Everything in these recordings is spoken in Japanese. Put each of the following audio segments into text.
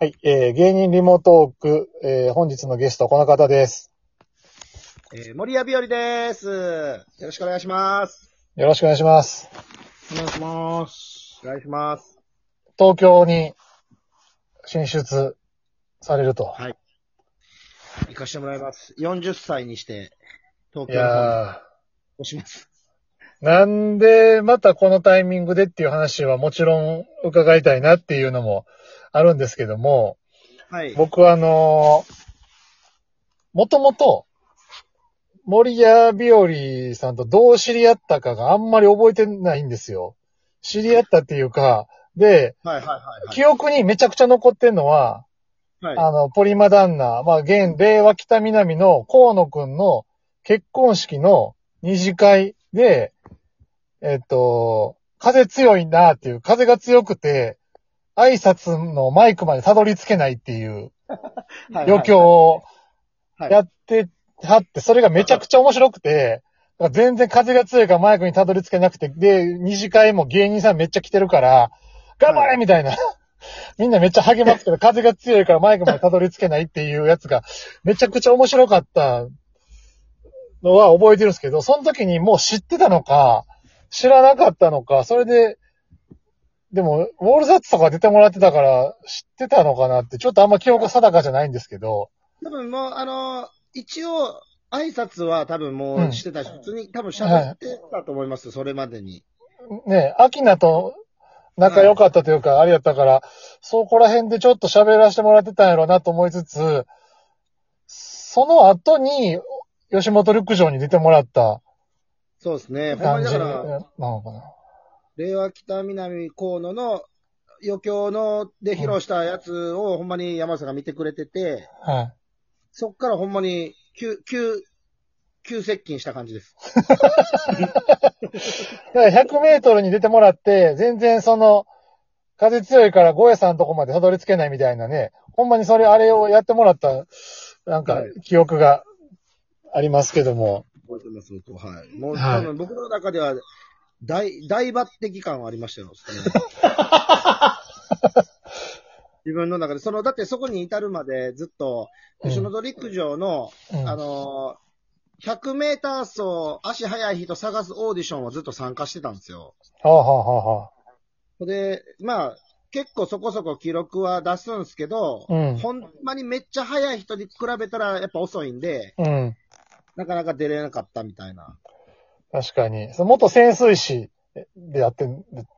はい、えー、芸人リモートーク、えー、本日のゲストこの方です。えー、森谷日和です。よろしくお願いします。よろしくお願いします。お願いします。お願いします。東京に進出されると。はい。行かしてもらいます。40歳にして、東い京にや押します。ー、なんでまたこのタイミングでっていう話はもちろん伺いたいなっていうのもあるんですけども、はい。僕はあのーもともと、森谷日和さんとどう知り合ったかがあんまり覚えてないんですよ。知り合ったっていうか、で、はいはいはい記憶にめちゃくちゃ残ってんのは、はい。あの、ポリマ旦那、まあ、現、令和北南の河野くんの結婚式の二次会で、えっと、風強いなっていう、風が強くて、挨拶のマイクまでたどり着けないっていうはい余興をはいやってはって、それがめちゃくちゃ面白くて、全然風が強いからマイクにたどり着けなくて、で、二次会も芸人さんめっちゃ来てるから、頑張れみたいな。みんなめっちゃ励ますけど、風が強いからマイクまでたどり着けないっていうやつが、めちゃくちゃ面白かったのは覚えてるんですけど、その時にもう知ってたのか、知らなかったのか、それで、でも、ウォールザッツとか出てもらってたから、知ってたのかなって、ちょっとあんま記憶定かじゃないんですけど、多分もう、あの、一応、挨拶は多分もうんうしてたし、普通に多分喋ってたと思います、それまでに。ね、アキナと仲良かったというか、あれやったから、そこら辺でちょっと喋らせてもらってたんやろうなと思いつつ、その後に、吉本陸上に出てもらったそうですね。ほんまにだから、のかな。令和北南河野の余興ので披露したやつをほんまに山田さんが見てくれてて、はい。そっからほんまに急、急、急接近した感じです。だから100メートルに出てもらって、全然その、風強いからゴエさんのとこまでたどり着けないみたいなね、ほんまにそれ、あれをやってもらった、なんかはい、記憶がありますけども。覚えてます、僕はい。もう、はい多分僕の中では、大、大抜擢感はありましたよ。自分の中で、その、だってそこに至るまでずっと、うん吉本陸上の、うんあのー、100メーター走、足速い人探すオーディションをずっと参加してたんですよ。はあ、はあはあはあ、で、まあ、結構そこそこ記録は出すんですけど、うんほんまにめっちゃ速い人に比べたらやっぱ遅いんで、うん。なかなか出れなかったみたいな。確かに。その元潜水士でやって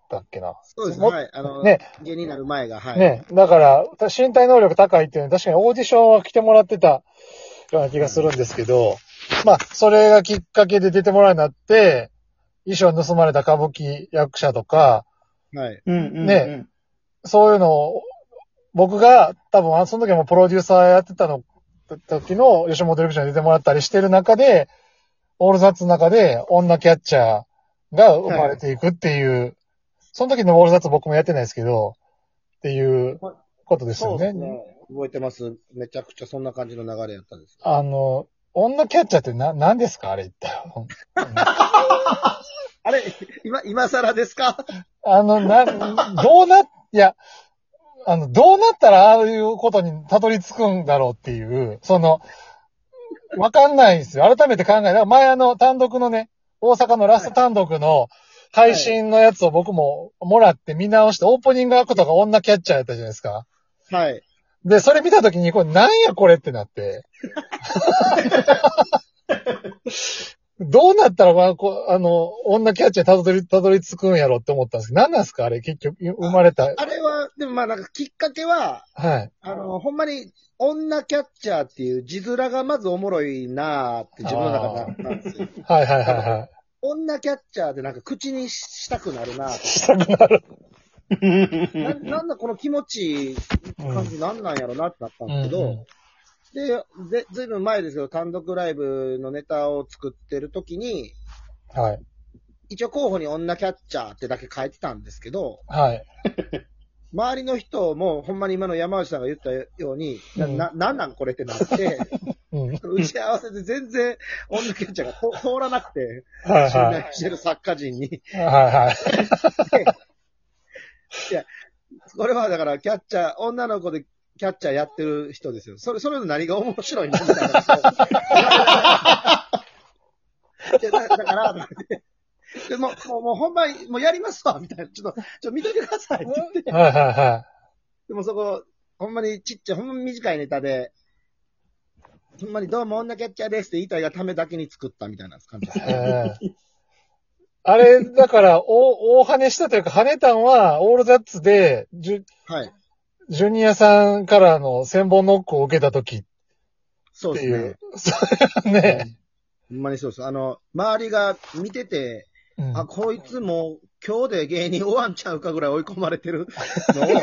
たっけな。そうですね。もはい。あの、ね芸になる前が、はい。ね。だから、身体能力高いっていうのは確かにオーディションは来てもらってたような気がするんですけど、まあ、それがきっかけで出てもらうようになって、衣装盗まれた歌舞伎役者とか、はい。うんうん、うん。ねそういうのを、僕が多分、その時もプロデューサーやってたの、時の吉本陸上に出てもらったりしてる中で、オールザッツの中で女キャッチャーが生まれていくっていう、その時のオールザッツ僕もやってないですけど、っていうことですよね。そうですね。覚えてます。めちゃくちゃそんな感じの流れやったんです。あの、女キャッチャーってな、何ですか？あれ一体。あれ今、今更ですか？あの、な、どうな、いや、あの、どうなったらああいうことにたどり着くんだろうっていう、その、わかんないんですよ。改めて考えた前あの、単独のね、大阪のラスト単独の配信のやつを僕ももらって見直して、オープニングアクトが女キャッチャーやったじゃないですか。はい。で、それ見たときに、これなんやこれってなって。どうなったら、まあ、こう、あの、女キャッチャーにたどり、たどり着くんやろって思ったんですけど、何なんですかあれ、結局、生まれた。あれは、でもまあなんかきっかけは、はい。あの、ほんまに、女キャッチャーっていう字面がまずおもろいなーって自分の中であったんですよ。はいはいはいは女キャッチャーでなんか口にしたくなるな。したくなる。ななんだこの気持ちいい感じなんなんやろなってなったんですけど、うんで、で、ずいぶん前ですけど、単独ライブのネタを作ってる時に、はい。一応候補に女キャッチャーってだけ書いてたんですけど、はい。周りの人もほんまに今の山内さんが言ったように、な、うんななんなんこれってなって、うん。打ち合わせで全然女キャッチャーがと 通らなくて、はい信はい。頼してる作家陣に、はいはい。これはだからキャッチャー、女の子でキャッチャーやってる人ですよ。それ、それの何が面白いのみたいな。だから、でもう、もう、もうほんまに、もうやりますわ、みたいな。ちょっと、ちょっと見といてくださいって言って。はいはいはでもそこ、ほんまにちっちゃい、ほんまに短いネタで、ほんまにどうも女キャッチャーですって言いたいがためだけに作ったみたいな感じですい。。えーあれ、だから、大、大跳ねしたというか、跳ねたんは、オールザッツで、ジュ、はい。ジュニアさんからの千本ノックを受けた時っそうですていうね。。それね。ほんまにそうです。あの、周りが見てて、うんあ、こいつもう今日で芸人終わんちゃうかぐらい追い込まれてるのを、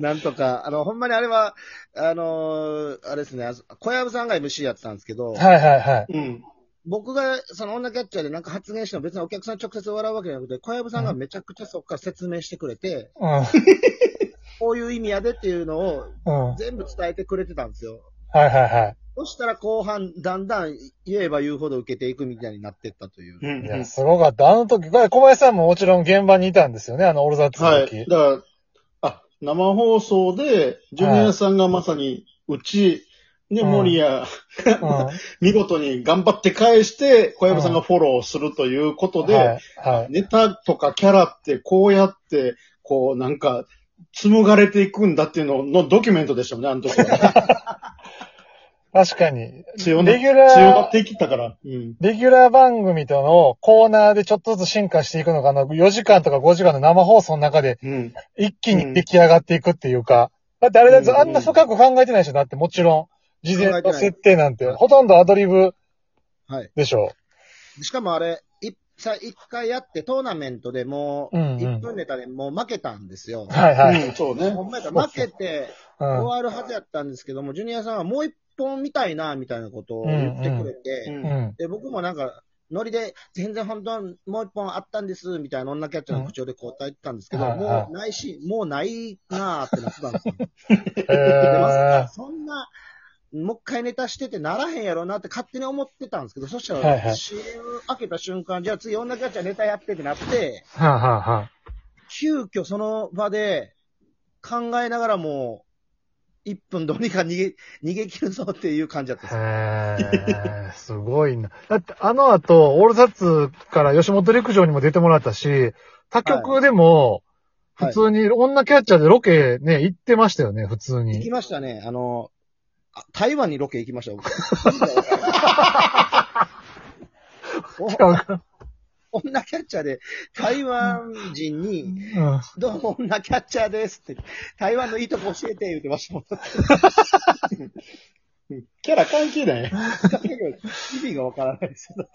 なんとか、あの、ほんまにあれは、あのーあれですね、小籔さんが MC やってたんですけど、はいはいはい。うん。僕がその女キャッチャーでなんか発言しても別にお客さん直接笑うわけじゃなくて、小籔さんがめちゃくちゃそこから説明してくれて、うん。こういう意味やでっていうのをうん。全部伝えてくれてたんですよ。はいはいはい。そしたら後半、だんだん言えば言うほど受けていくみたいになってったという。うん。いや、すごかった。あの時、小林さんももちろん現場にいたんですよね、あのオールザッツのはい。時。だから、あ、生放送で、ジュニアさんがまさに、うち、で、うん森谷、うん。見事に頑張って返して、小籔さんがフォローするということで、はい。はい。ネタとかキャラってこうやって、こうなんか、紡がれていくんだっていうののドキュメントでしたもんね、あの時は。確かに。強なレギュラー強がっていきたから。うん。レギュラー番組とのコーナーでちょっとずつ進化していくのかな。4時間とか5時間の生放送の中でうん。一気に出来上がっていくっていうか。だってあれだとうんあんな深く考えてないでしょ。だってもちろん。事前の考えてない設定なんて。ほとんどアドリブはい。でしょ。しかもあれ、いさ一回やってトーナメントでもう、うんうん1分ネタでもう負けたんですよ。はいはい。うん、そうね。ほんまやったら負けてうん。終わるはずやったんですけども、ジュニアさんはもう一本見たいな、みたいなことを言ってくれて、うんうん。で、僕もなんか、ノリで、全然本当はもう一本あったんです、みたいな女キャッチャーの口調で答えてたんですけど、うんはいはいもうないし、もうないなーってなってたんですよ。え でまさーか、そんな、もう一回ネタしててならへんやろうなって勝手に思ってたんですけど、そしたら、はいはい CM 開けた瞬間、じゃあ次女キャッチャーネタやってってなって、はあ、はあはあ、急遽その場で考えながらも、1分どうにか逃げ、逃げ切るぞっていう感じだったんですよ。へえ、すごいな。だってあの後、オールザッツから吉本陸上にも出てもらったし、他局でも、はい普通に女キャッチャーでロケね、行ってましたよね、普通行きに。ましたね。あの、あ台湾にロケ行きました 女キャッチャーで、台湾人に、うん。どうも女キャッチャーですって、台湾のいいとこ教えて言ってましたもん。キャラ関係ない。意味がわからないですよ。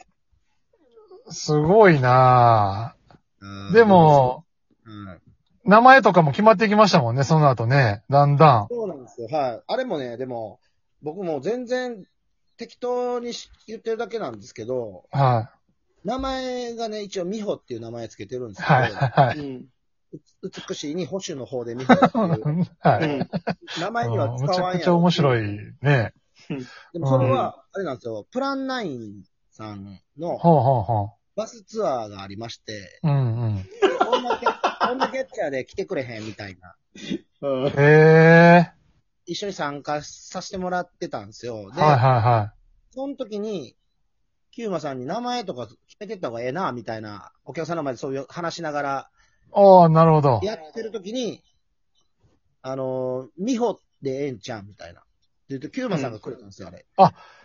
すごいなぁで、も、うん名前とかも決まってきましたもんね、その後ね。だんだん。そうなんですよ。はい。あれもね、でも、僕も全然適当にし言ってるだけなんですけど、は名前がね、一応美穂っていう名前つけてるんでい。すけど、はい。はい。うん。う美しいに保守の方で美穂っていうはい。うん。名前にはうんむちゃく使わんやろちゃ面白いね。でもそれは、あれなんですよ、プランナインさんのほうほうほバスツアーがありまして、う。うんうん。女キャ女キャッチャーで来てくれへんみたいな、うんへえ。一緒に参加させてもらってたんですよ。で、はいはいはその時に、キューマさんに名前とか決めてった方がええな、みたいな、お客さんの前でそういう話しながらい。おー、なるほど。やってる時に、あのー、美穂でええんちゃんみたいな。で、キューマさんがくれたんですよ、あれ。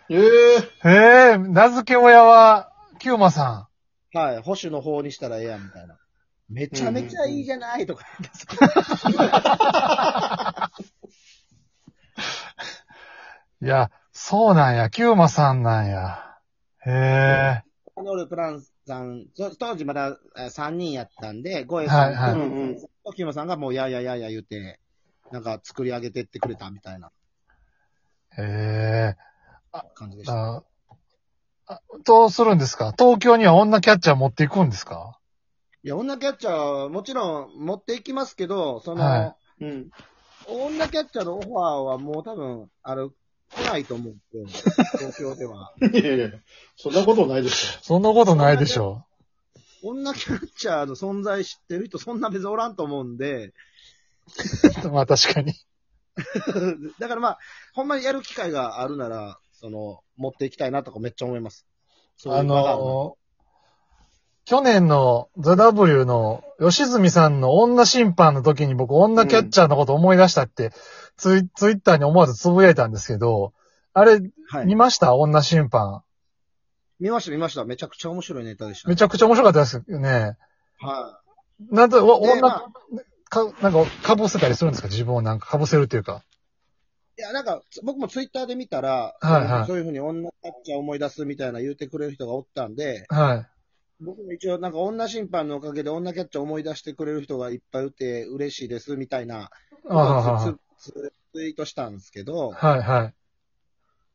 ええへえ、名付け親は、キューマさはい、保守の方にしたらええやん、みたいな。めちゃめちゃいいじゃないとか。いや、そうなんや、キューマさんなんや。へえ。ノルプランさん、そ当時まだ3人やったんで、ゴエはいはいさんと、うんうんキューマさんがもうやいやいやいや言うて、なんか作り上げてってくれたみたいなへえ。感じでした。どうするんですか？東京には女キャッチャー持っていくんですか？いや、女キャッチャーはもちろん持っていきますけど、その、はうん。女キャッチャーのオファーはもう多分、あれ、来ないと思うんですよ。東京では。いやいやそんなことないでしそんなことないでしょ女キャッチャーの存在知ってる人そんな別におらんと思うんで、まあ確かに。だからまあ、ほんまにやる機会があるなら、その、持っていきたいなとかめっちゃ思います。そういあうパターンの、去年の ZW の吉住さんの女審判の時に僕女キャッチャーのこと思い出したって、ツイツイッターに思わずつぶやいたんですけど、あれ、はい。見ました女審判？見ました見ました。めちゃくちゃ面白いネタでした。めちゃくちゃ面白かったですよね。はなんと、おで女、まか、なんか、被せたりするんですか？自分をなんか被せるっていうか。い。いや、なんか、僕もツイッターで見たら、はいはいそういうふうに女キャッチャー思い出すみたいな言ってくれる人がおったんで、はい。僕も一応なんか女審判のおかげで女キャッチャー思い出してくれる人がいっぱいいて嬉しいですみたいな、ツツツイートしたんですけど、はいはい。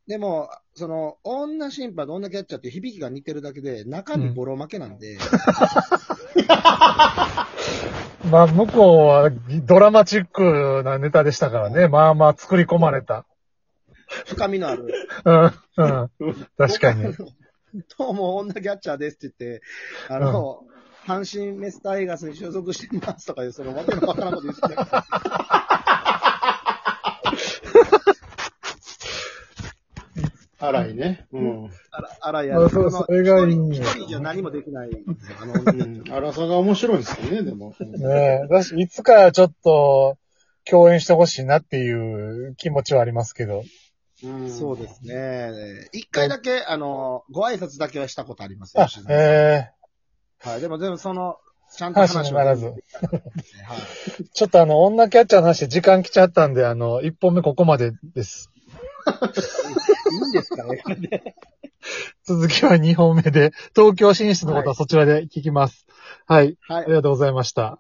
でも、その、女審判と女キャッチャーって響きが似てるだけで、中身ボロ負けなんで、まあ、向こうはドラマチックなネタでしたからね。まあまあ作り込まれた。深みのある、うん、うん。確かに。どうも女キャッチャーですって言って、あの、阪神メスターエーガスに所属していますとかいう、そのわけのわからんこと言ってた。荒いね。うん。あら、あらやまあそうそれがいいんや一人じゃ何もできないんですよ。あの、うん。荒さが面白いですよね、でも。ねえ。だし、いつかちょっと、共演してほしいなっていう気持ちはありますけど。うんそうですね。一回だけ、あの、ご挨拶だけはしたことありますよ。あ、えはい。でも、でもその、ちゃんと話話をにならずはい。え ちょっとあの、女キャッチャーの話で時間来ちゃったんで、あの、一本目ここまでです。いいんですかね。続きは二本目で、東京進出のことはそちらで聞きます。はい。はいあり。がとうございました。